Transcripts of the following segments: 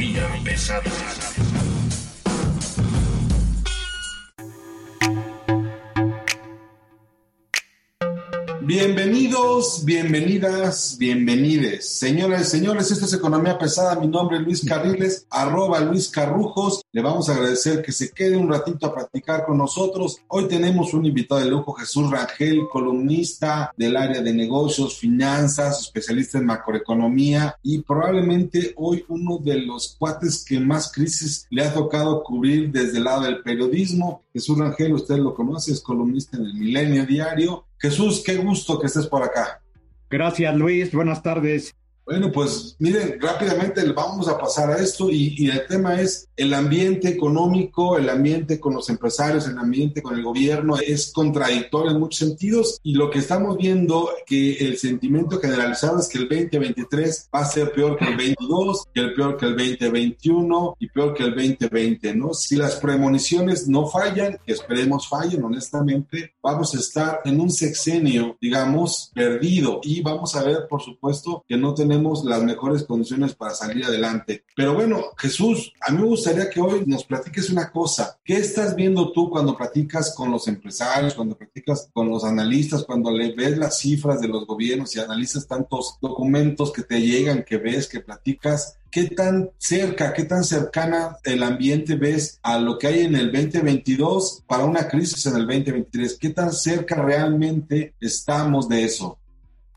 Economía pesada. Bienvenidos, bienvenidas, bienvenides. Señoras y señores, esto es Economía Pesada. Mi nombre es Luis Carriles, arroba Luis Carrujos. Le vamos a agradecer que se quede un ratito a practicar con nosotros. Hoy tenemos un invitado de lujo, Jesús Rangel, columnista del área de negocios, finanzas, especialista en macroeconomía y probablemente hoy uno de los cuates que más crisis le ha tocado cubrir desde el lado del periodismo. Jesús Rangel, usted lo conoce, es columnista en el Milenio Diario Jesús, qué gusto que estés por acá. Gracias, Luis. Buenas tardes. Bueno, pues miren, rápidamente vamos a pasar a esto y, el tema es el ambiente económico, el ambiente con los empresarios, el ambiente con el gobierno es contradictorio en muchos sentidos y lo que estamos viendo que el sentimiento generalizado es que el 2023 va a ser peor que el 22, que el peor que el 2021 y peor que el 2020, ¿no? Si las premoniciones no fallan, que esperemos fallen honestamente, vamos a estar en un sexenio, digamos, perdido y vamos a ver, por supuesto, que no tenemos las mejores condiciones para salir adelante. Pero bueno, Jesús, a mí me gustaría que hoy nos platiques una cosa. ¿Qué estás viendo tú cuando platicas con los empresarios, cuando platicas con los analistas, cuando le ves las cifras de los gobiernos y analizas tantos documentos que te llegan, que ves, que platicas? ¿Qué tan cerca, qué tan cercana el ambiente ves a lo que hay en el 2022 para una crisis en el 2023? ¿Qué tan cerca realmente estamos de eso?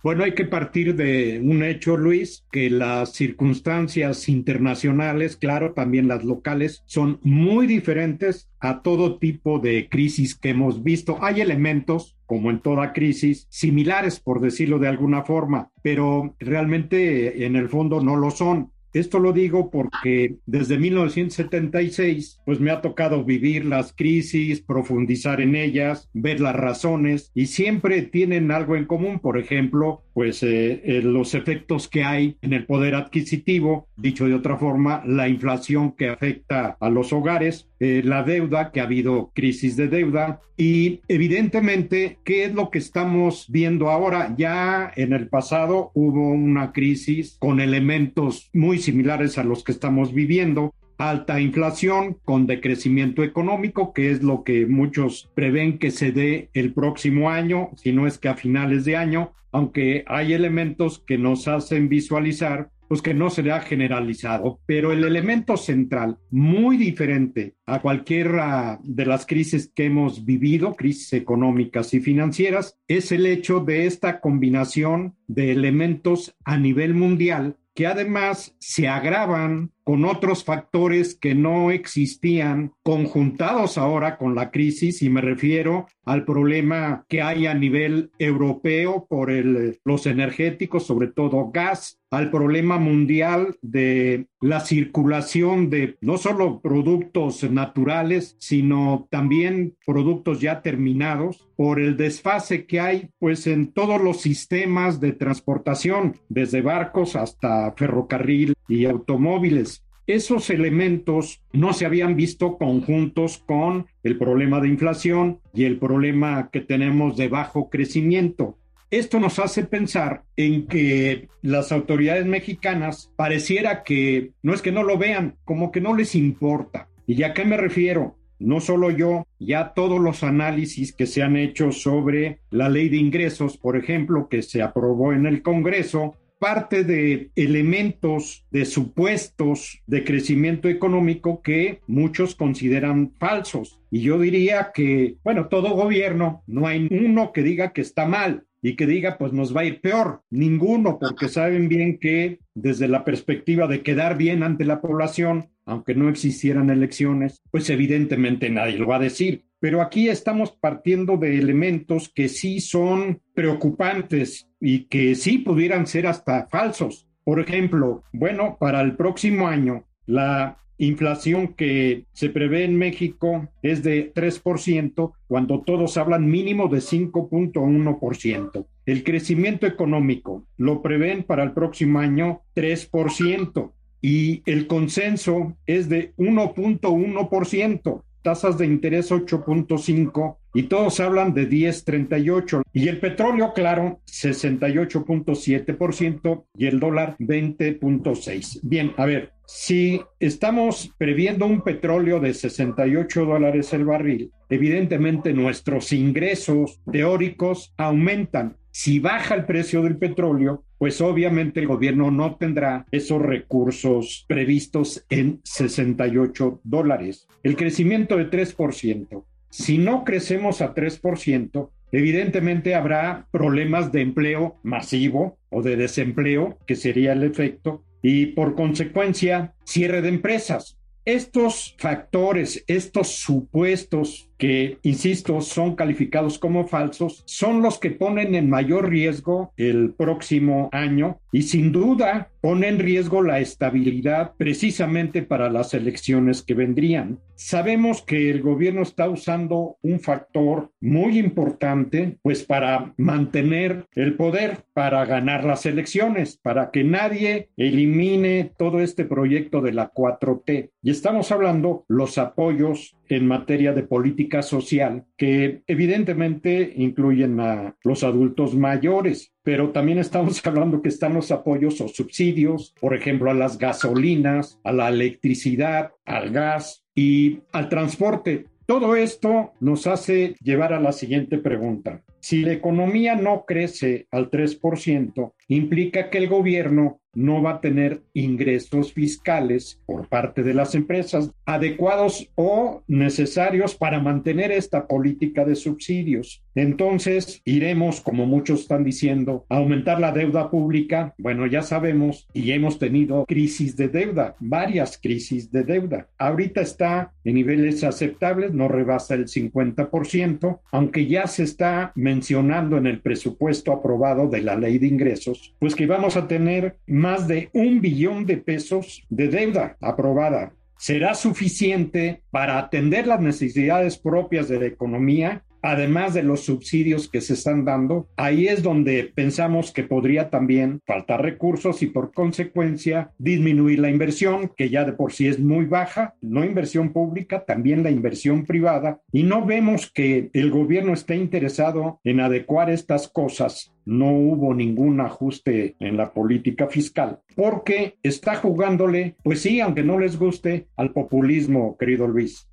Bueno, hay que partir de un hecho, Luis, que las circunstancias internacionales, claro, también las locales, son muy diferentes a todo tipo de crisis que hemos visto. Hay elementos, como en toda crisis, similares, por decirlo de alguna forma, pero realmente en el fondo no lo son. Esto lo digo porque desde 1976, pues me ha tocado vivir las crisis, profundizar en ellas, ver las razones y siempre tienen algo en común. Por ejemplo, pues eh, eh, los efectos que hay en el poder adquisitivo, dicho de otra forma, la inflación que afecta a los hogares, eh, la deuda, que ha habido crisis de deuda y evidentemente, ¿qué es lo que estamos viendo ahora? Ya en el pasado hubo una crisis con elementos muy similares a los que estamos viviendo alta inflación con decrecimiento económico, que es lo que muchos prevén que se dé el próximo año, si no es que a finales de año, aunque hay elementos que nos hacen visualizar pues que no se le ha generalizado, pero el elemento central, muy diferente a cualquiera de las crisis que hemos vivido, crisis económicas y financieras, es el hecho de esta combinación de elementos a nivel mundial que además se agravan con otros factores que no existían conjuntados ahora con la crisis y me refiero al problema que hay a nivel europeo por el, los energéticos, sobre todo gas, al problema mundial de la circulación de no solo productos naturales, sino también productos ya terminados, por el desfase que hay pues en todos los sistemas de transportación, desde barcos hasta ferrocarril y automóviles esos elementos no se habían visto conjuntos con el problema de inflación y el problema que tenemos de bajo crecimiento. Esto nos hace pensar en que las autoridades mexicanas pareciera que no es que no lo vean, como que no les importa. ¿Y a qué me refiero? No solo yo, ya todos los análisis que se han hecho sobre la ley de ingresos, por ejemplo, que se aprobó en el Congreso, parte de elementos de supuestos de crecimiento económico que muchos consideran falsos. Y yo diría que, bueno, todo gobierno, no hay uno que diga que está mal y que diga, pues nos va a ir peor. Ninguno, porque saben bien que desde la perspectiva de quedar bien ante la población, aunque no existieran elecciones, pues evidentemente nadie lo va a decir. Pero aquí estamos partiendo de elementos que sí son preocupantes y que sí pudieran ser hasta falsos. Por ejemplo, bueno, para el próximo año, la inflación que se prevé en México es de 3%, cuando todos hablan mínimo de 5.1%. El crecimiento económico lo prevén para el próximo año 3% y el consenso es de 1.1% tasas de interés 8.5 y todos hablan de 10.38 y el petróleo claro 68.7% y el dólar 20.6. Bien, a ver, si estamos previendo un petróleo de 68 dólares el barril, evidentemente nuestros ingresos teóricos aumentan. Si baja el precio del petróleo, pues obviamente el gobierno no tendrá esos recursos previstos en 68 dólares. El crecimiento de 3%. Si no crecemos a 3%, evidentemente habrá problemas de empleo masivo o de desempleo, que sería el efecto, y por consecuencia cierre de empresas. Estos factores, estos supuestos que, insisto, son calificados como falsos, son los que ponen en mayor riesgo el próximo año y sin duda ponen en riesgo la estabilidad precisamente para las elecciones que vendrían. Sabemos que el gobierno está usando un factor muy importante pues para mantener el poder, para ganar las elecciones, para que nadie elimine todo este proyecto de la 4T. Y estamos hablando los apoyos en materia de política social que evidentemente incluyen a los adultos mayores, pero también estamos hablando que están los apoyos o subsidios, por ejemplo, a las gasolinas, a la electricidad, al gas y al transporte. Todo esto nos hace llevar a la siguiente pregunta. Si la economía no crece al 3%, implica que el gobierno no va a tener ingresos fiscales por parte de las empresas adecuados o necesarios para mantener esta política de subsidios. Entonces, iremos, como muchos están diciendo, a aumentar la deuda pública. Bueno, ya sabemos y hemos tenido crisis de deuda, varias crisis de deuda. Ahorita está en niveles aceptables, no rebasa el 50%, aunque ya se está mencionando en el presupuesto aprobado de la ley de ingresos, pues que vamos a tener más de un billón de pesos de deuda aprobada. ¿Será suficiente para atender las necesidades propias de la economía además de los subsidios que se están dando, ahí es donde pensamos que podría también faltar recursos y por consecuencia disminuir la inversión, que ya de por sí es muy baja, no inversión pública, también la inversión privada, y no vemos que el gobierno esté interesado en adecuar estas cosas no hubo ningún ajuste en la política fiscal, porque está jugándole, pues sí, aunque no les guste, al populismo, querido Luis.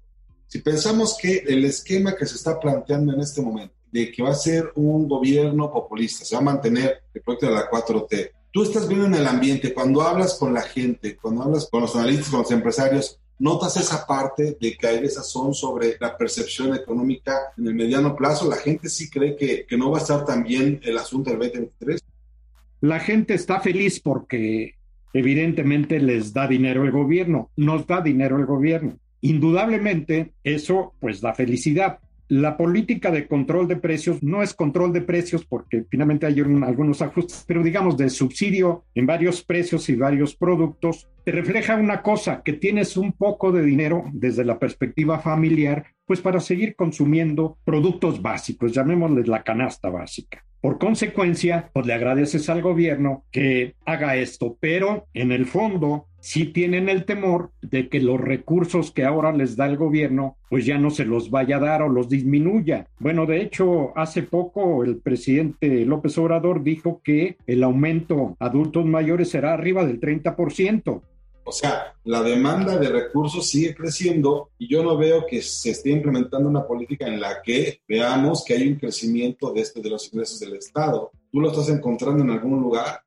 Si pensamos que el esquema que se está planteando en este momento, de que va a ser un gobierno populista, se va a mantener el proyecto de la 4T, tú estás viendo en el ambiente, cuando hablas con la gente, cuando hablas con los analistas, con los empresarios, notas esa parte de que hay son sobre la percepción económica en el mediano plazo. La gente sí cree que, que no va a estar tan bien el asunto del 2023. La gente está feliz porque evidentemente les da dinero el gobierno, nos da dinero el gobierno. Indudablemente, eso pues da felicidad. La política de control de precios no es control de precios porque finalmente hay algunos ajustes, pero digamos de subsidio en varios precios y varios productos, te refleja una cosa, que tienes un poco de dinero desde la perspectiva familiar, pues para seguir consumiendo productos básicos, llamémosles la canasta básica. Por consecuencia, pues le agradeces al gobierno que haga esto, pero en el fondo sí tienen el temor de que los recursos que ahora les da el gobierno pues ya no se los vaya a dar o los disminuya. Bueno, de hecho, hace poco el presidente López Obrador dijo que el aumento adultos mayores será arriba del 30%. O sea, la demanda de recursos sigue creciendo y yo no veo que se esté implementando una política en la que veamos que hay un crecimiento de, este, de los ingresos del Estado. ¿Tú lo estás encontrando en algún lugar?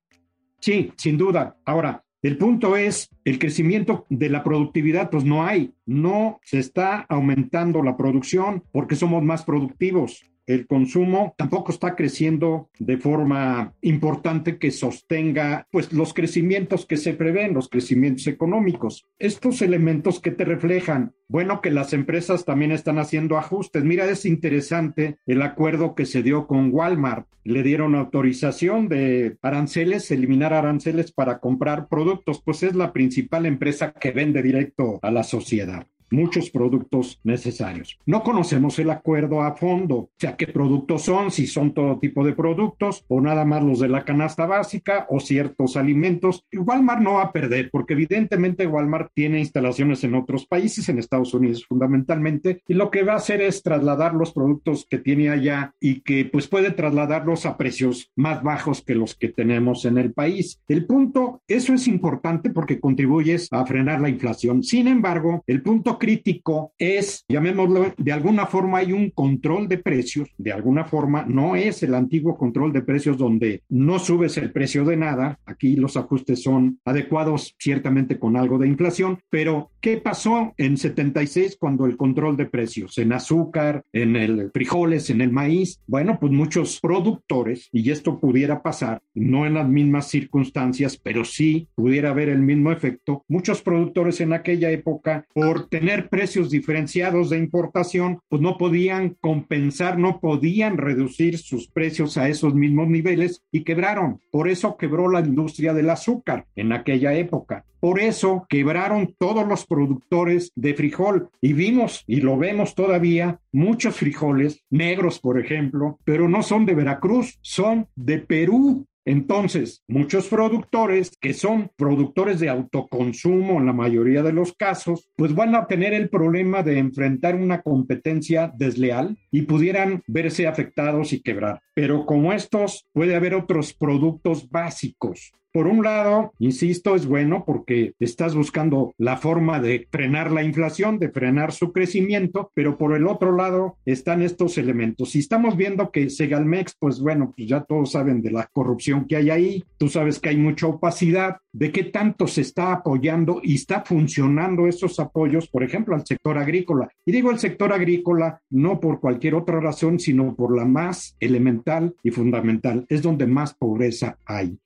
Sí, sin duda. Ahora, el punto es, el crecimiento de la productividad, pues no hay, no se está aumentando la producción porque somos más productivos. El consumo tampoco está creciendo de forma importante que sostenga pues los crecimientos que se prevén, los crecimientos económicos. Estos elementos que te reflejan, bueno, que las empresas también están haciendo ajustes. Mira, es interesante el acuerdo que se dio con Walmart. Le dieron autorización de aranceles, eliminar aranceles para comprar productos, pues es la principal empresa que vende directo a la sociedad muchos productos necesarios. No conocemos el acuerdo a fondo, o sea, qué productos son, si son todo tipo de productos o nada más los de la canasta básica o ciertos alimentos. Walmart no va a perder porque evidentemente Walmart tiene instalaciones en otros países, en Estados Unidos fundamentalmente, y lo que va a hacer es trasladar los productos que tiene allá y que pues puede trasladarlos a precios más bajos que los que tenemos en el país. El punto, eso es importante porque contribuyes a frenar la inflación. Sin embargo, el punto crítico es, llamémoslo, de alguna forma hay un control de precios, de alguna forma no es el antiguo control de precios donde no subes el precio de nada, aquí los ajustes son adecuados ciertamente con algo de inflación, pero ¿qué pasó en 76 cuando el control de precios en azúcar, en el frijoles, en el maíz? Bueno, pues muchos productores, y esto pudiera pasar, no en las mismas circunstancias, pero sí pudiera haber el mismo efecto, muchos productores en aquella época por tener precios diferenciados de importación, pues no podían compensar, no podían reducir sus precios a esos mismos niveles y quebraron. Por eso quebró la industria del azúcar en aquella época. Por eso quebraron todos los productores de frijol y vimos y lo vemos todavía muchos frijoles negros, por ejemplo, pero no son de Veracruz, son de Perú. Entonces, muchos productores que son productores de autoconsumo en la mayoría de los casos, pues van a tener el problema de enfrentar una competencia desleal y pudieran verse afectados y quebrar. Pero como estos, puede haber otros productos básicos por un lado, insisto, es bueno porque estás buscando la forma de frenar la inflación, de frenar su crecimiento, pero por el otro lado están estos elementos. Si estamos viendo que Segalmex, pues bueno, pues ya todos saben de la corrupción que hay ahí, tú sabes que hay mucha opacidad, de qué tanto se está apoyando y está funcionando esos apoyos, por ejemplo, al sector agrícola. Y digo el sector agrícola no por cualquier otra razón, sino por la más elemental y fundamental, es donde más pobreza hay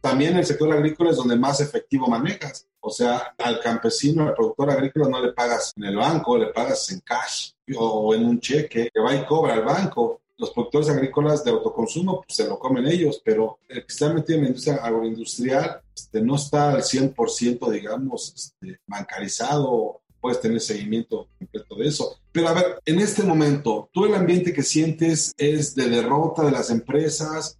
también el sector agrícola es donde más efectivo manejas. O sea, al campesino, al productor agrícola no le pagas en el banco, le pagas en cash o en un cheque que va y cobra al banco. Los productores agrícolas de autoconsumo pues, se lo comen ellos, pero el que está metido en la industria agroindustrial este, no está al 100%, digamos, este, bancarizado puedes tener seguimiento completo de eso. Pero a ver, en este momento, ¿tú el ambiente que sientes es de derrota de las empresas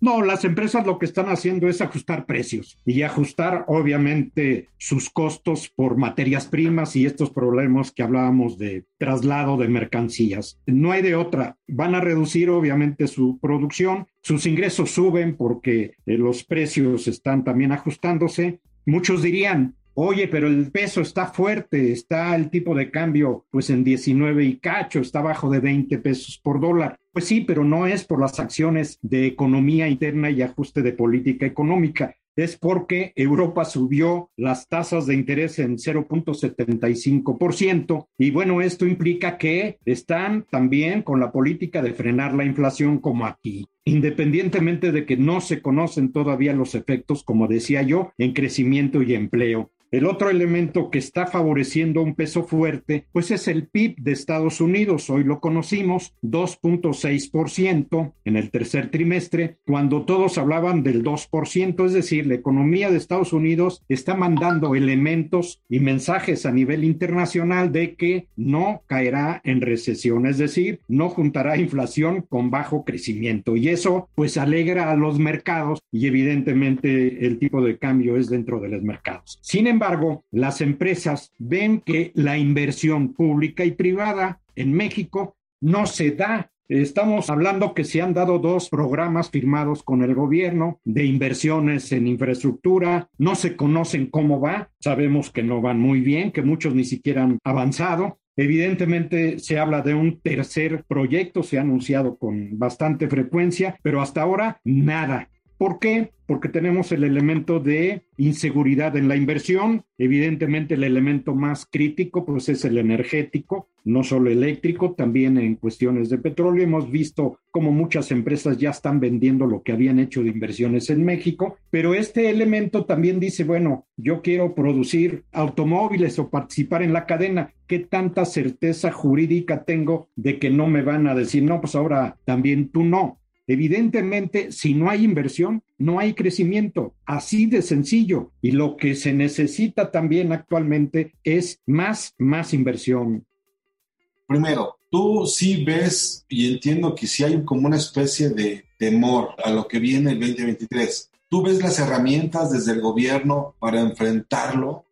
no, las empresas lo que están haciendo es ajustar precios y ajustar obviamente sus costos por materias primas y estos problemas que hablábamos de traslado de mercancías. No hay de otra. Van a reducir obviamente su producción, sus ingresos suben porque eh, los precios están también ajustándose. Muchos dirían, Oye, pero el peso está fuerte, está el tipo de cambio pues en 19 y cacho, está bajo de 20 pesos por dólar. Pues sí, pero no es por las acciones de economía interna y ajuste de política económica es porque Europa subió las tasas de interés en 0.75% y bueno, esto implica que están también con la política de frenar la inflación como aquí independientemente de que no se conocen todavía los efectos, como decía yo, en crecimiento y empleo. El otro elemento que está favoreciendo un peso fuerte, pues es el PIB de Estados Unidos. Hoy lo conocimos, 2.6% en el tercer trimestre, cuando todos hablaban del 2%, es decir, la economía de Estados Unidos está mandando elementos y mensajes a nivel internacional de que no caerá en recesión, es decir, no juntará inflación con bajo crecimiento. Y eso pues alegra a los mercados y evidentemente el tipo de cambio es dentro de los mercados. Sin embargo, las empresas ven que la inversión pública y privada en México no se da Estamos hablando que se han dado dos programas firmados con el gobierno de inversiones en infraestructura. No se conocen cómo va. Sabemos que no van muy bien, que muchos ni siquiera han avanzado. Evidentemente se habla de un tercer proyecto, se ha anunciado con bastante frecuencia, pero hasta ahora nada. ¿Por qué? Porque tenemos el elemento de inseguridad en la inversión. Evidentemente el elemento más crítico pues es el energético, no solo eléctrico, también en cuestiones de petróleo. Hemos visto cómo muchas empresas ya están vendiendo lo que habían hecho de inversiones en México, pero este elemento también dice, bueno, yo quiero producir automóviles o participar en la cadena. ¿Qué tanta certeza jurídica tengo de que no me van a decir, no, pues ahora también tú no? Evidentemente, si no hay inversión, no hay crecimiento, así de sencillo. Y lo que se necesita también actualmente es más, más inversión. Primero, tú sí ves y entiendo que sí hay como una especie de temor a lo que viene el 2023. ¿Tú ves las herramientas desde el gobierno para enfrentarlo?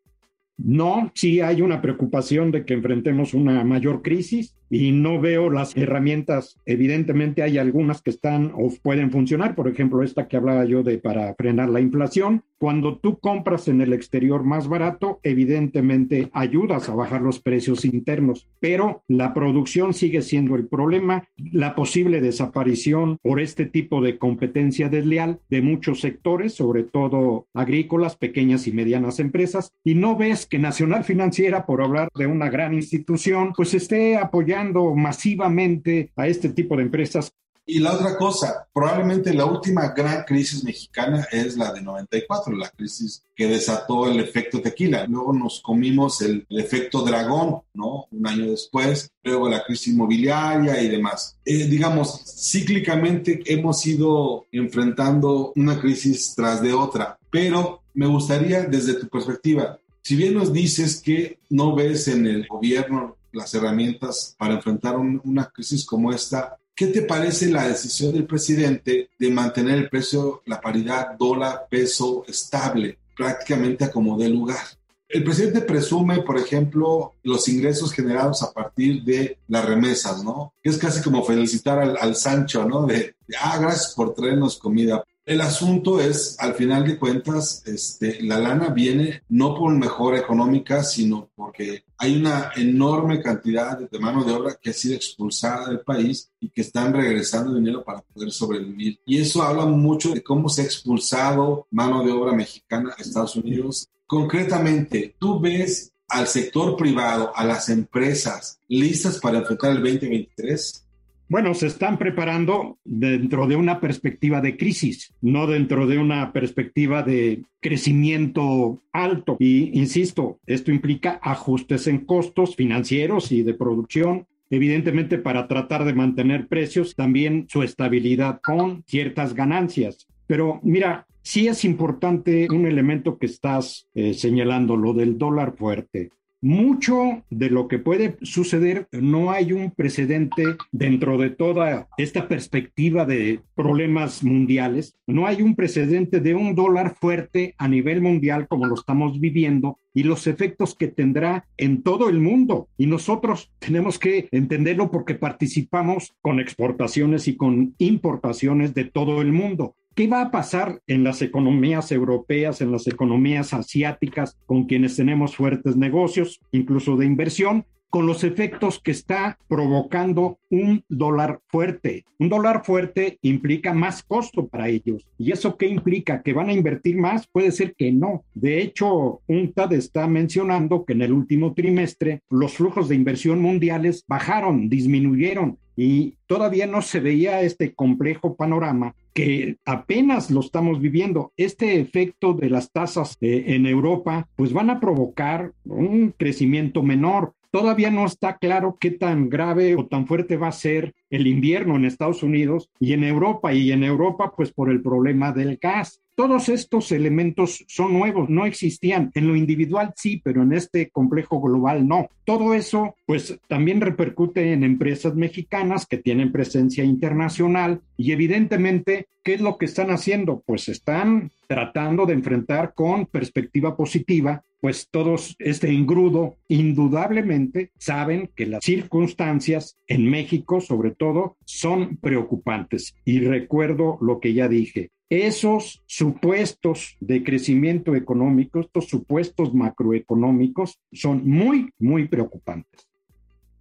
No, sí hay una preocupación de que enfrentemos una mayor crisis y no veo las herramientas. Evidentemente hay algunas que están o pueden funcionar, por ejemplo, esta que hablaba yo de para frenar la inflación. Cuando tú compras en el exterior más barato, evidentemente ayudas a bajar los precios internos, pero la producción sigue siendo el problema, la posible desaparición por este tipo de competencia desleal de muchos sectores, sobre todo agrícolas, pequeñas y medianas empresas, y no ves que Nacional Financiera, por hablar de una gran institución, pues esté apoyando masivamente a este tipo de empresas. Y la otra cosa, probablemente la última gran crisis mexicana es la de 94, la crisis que desató el efecto tequila. Luego nos comimos el, efecto dragón, ¿no? Un año después, luego la crisis inmobiliaria y demás. Eh, digamos, cíclicamente hemos ido enfrentando una crisis tras de otra, pero me gustaría desde tu perspectiva, si bien nos dices que no ves en el gobierno las herramientas para enfrentar una crisis como esta. ¿Qué te parece la decisión del presidente de mantener el precio, la paridad dólar-peso estable, prácticamente a como de lugar? El presidente presume, por ejemplo, los ingresos generados a partir de las remesas, ¿no? Es casi como felicitar al, al Sancho, ¿no? De, ah, gracias por traernos comida. El asunto es, al final de cuentas, este, la lana viene no por mejora económica, sino porque hay una enorme cantidad de mano de obra que ha sido expulsada del país y que están regresando dinero para poder sobrevivir. Y eso habla mucho de cómo se ha expulsado mano de obra mexicana a Estados Unidos. Concretamente, tú ves al sector privado, a las empresas listas para enfrentar el 2023? Bueno, se están preparando dentro de una perspectiva de crisis, no dentro de una perspectiva de crecimiento alto. Y insisto, esto implica ajustes en costos financieros y de producción, evidentemente para tratar de mantener precios, también su estabilidad con ciertas ganancias. Pero mira, sí es importante un elemento que estás eh, señalando, lo del dólar fuerte mucho de lo que puede suceder, no hay un precedente dentro de toda esta perspectiva de problemas mundiales, no hay un precedente de un dólar fuerte a nivel mundial como lo estamos viviendo y los efectos que tendrá en todo el mundo. Y nosotros tenemos que entenderlo porque participamos con exportaciones y con importaciones de todo el mundo. ¿Qué va a pasar en las economías europeas, en las economías asiáticas, con quienes tenemos fuertes negocios, incluso de inversión? con los efectos que está provocando un dólar fuerte. Un dólar fuerte implica más costo para ellos. ¿Y eso qué implica? ¿Que van a invertir más? Puede ser que no. De hecho, UNTAD está mencionando que en el último trimestre los flujos de inversión mundiales bajaron, disminuyeron y todavía no se veía este complejo panorama que apenas lo estamos viviendo. Este efecto de las tasas eh, en Europa, pues van a provocar un crecimiento menor. Todavía no está claro qué tan grave o tan fuerte va a ser el invierno en Estados Unidos y en Europa, y en Europa pues por el problema del gas. Todos estos elementos son nuevos, no existían. En lo individual sí, pero en este complejo global no. Todo eso pues también repercute en empresas mexicanas que tienen presencia internacional y evidentemente, ¿qué es lo que están haciendo? Pues están tratando de enfrentar con perspectiva positiva pues todos este engrudo indudablemente saben que las circunstancias en México sobre todo son preocupantes. Y recuerdo lo que ya dije, esos supuestos de crecimiento económico, estos supuestos macroeconómicos son muy, muy preocupantes.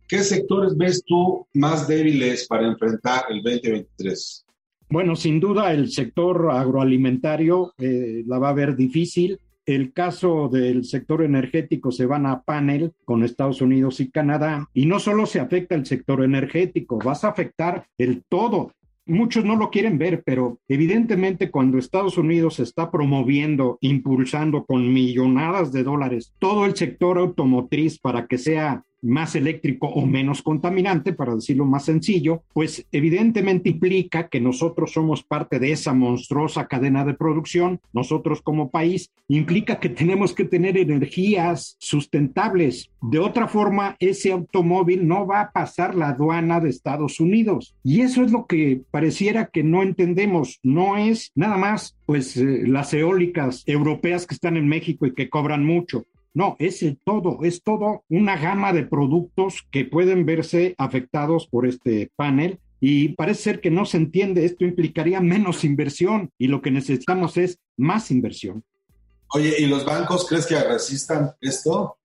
¿Qué sectores ves tú más débiles para enfrentar el 2023? Bueno, sin duda el sector agroalimentario eh, la va a ver difícil. El caso del sector energético se van a panel con Estados Unidos y Canadá y no solo se afecta el sector energético, vas a afectar el todo. Muchos no lo quieren ver, pero evidentemente cuando Estados Unidos está promoviendo, impulsando con millonadas de dólares todo el sector automotriz para que sea más eléctrico o menos contaminante, para decirlo más sencillo, pues evidentemente implica que nosotros somos parte de esa monstruosa cadena de producción, nosotros como país, implica que tenemos que tener energías sustentables. De otra forma, ese automóvil no va a pasar la aduana de Estados Unidos. Y eso es lo que pareciera que no entendemos. No es nada más pues eh, las eólicas europeas que están en México y que cobran mucho. No, es el todo, es todo una gama de productos que pueden verse afectados por este panel y parece ser que no se entiende, esto implicaría menos inversión y lo que necesitamos es más inversión. Oye, ¿y los bancos crees que resistan esto?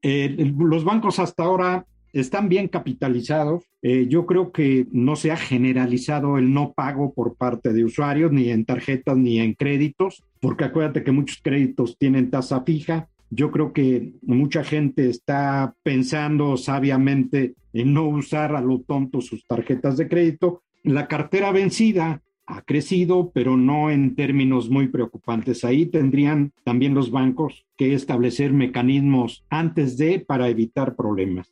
Eh, los bancos hasta ahora están bien capitalizados. Eh, yo creo que no se ha generalizado el no pago por parte de usuarios, ni en tarjetas ni en créditos, porque acuérdate que muchos créditos tienen tasa fija. Yo creo que mucha gente está pensando sabiamente en no usar a lo tonto sus tarjetas de crédito. La cartera vencida ha crecido, pero no en términos muy preocupantes. Ahí tendrían también los bancos que establecer mecanismos antes de para evitar problemas.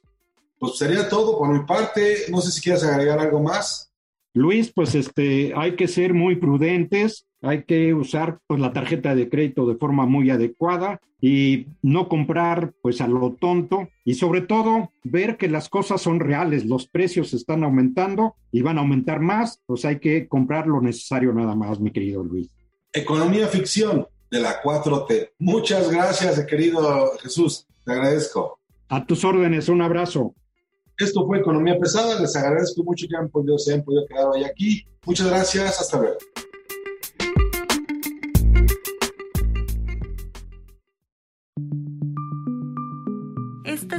Pues sería todo por mi parte. No sé si quieres agregar algo más. Luis, pues este, hay que ser muy prudentes, hay que usar pues, la tarjeta de crédito de forma muy adecuada y no comprar pues a lo tonto y sobre todo ver que las cosas son reales, los precios están aumentando y van a aumentar más, pues hay que comprar lo necesario nada más, mi querido Luis. Economía ficción de la 4T. Muchas gracias, querido Jesús, te agradezco. A tus órdenes, un abrazo. Esto fue Economía Pesada. Les agradezco mucho que han podido, se han podido quedar hoy aquí. Muchas gracias. Hasta luego.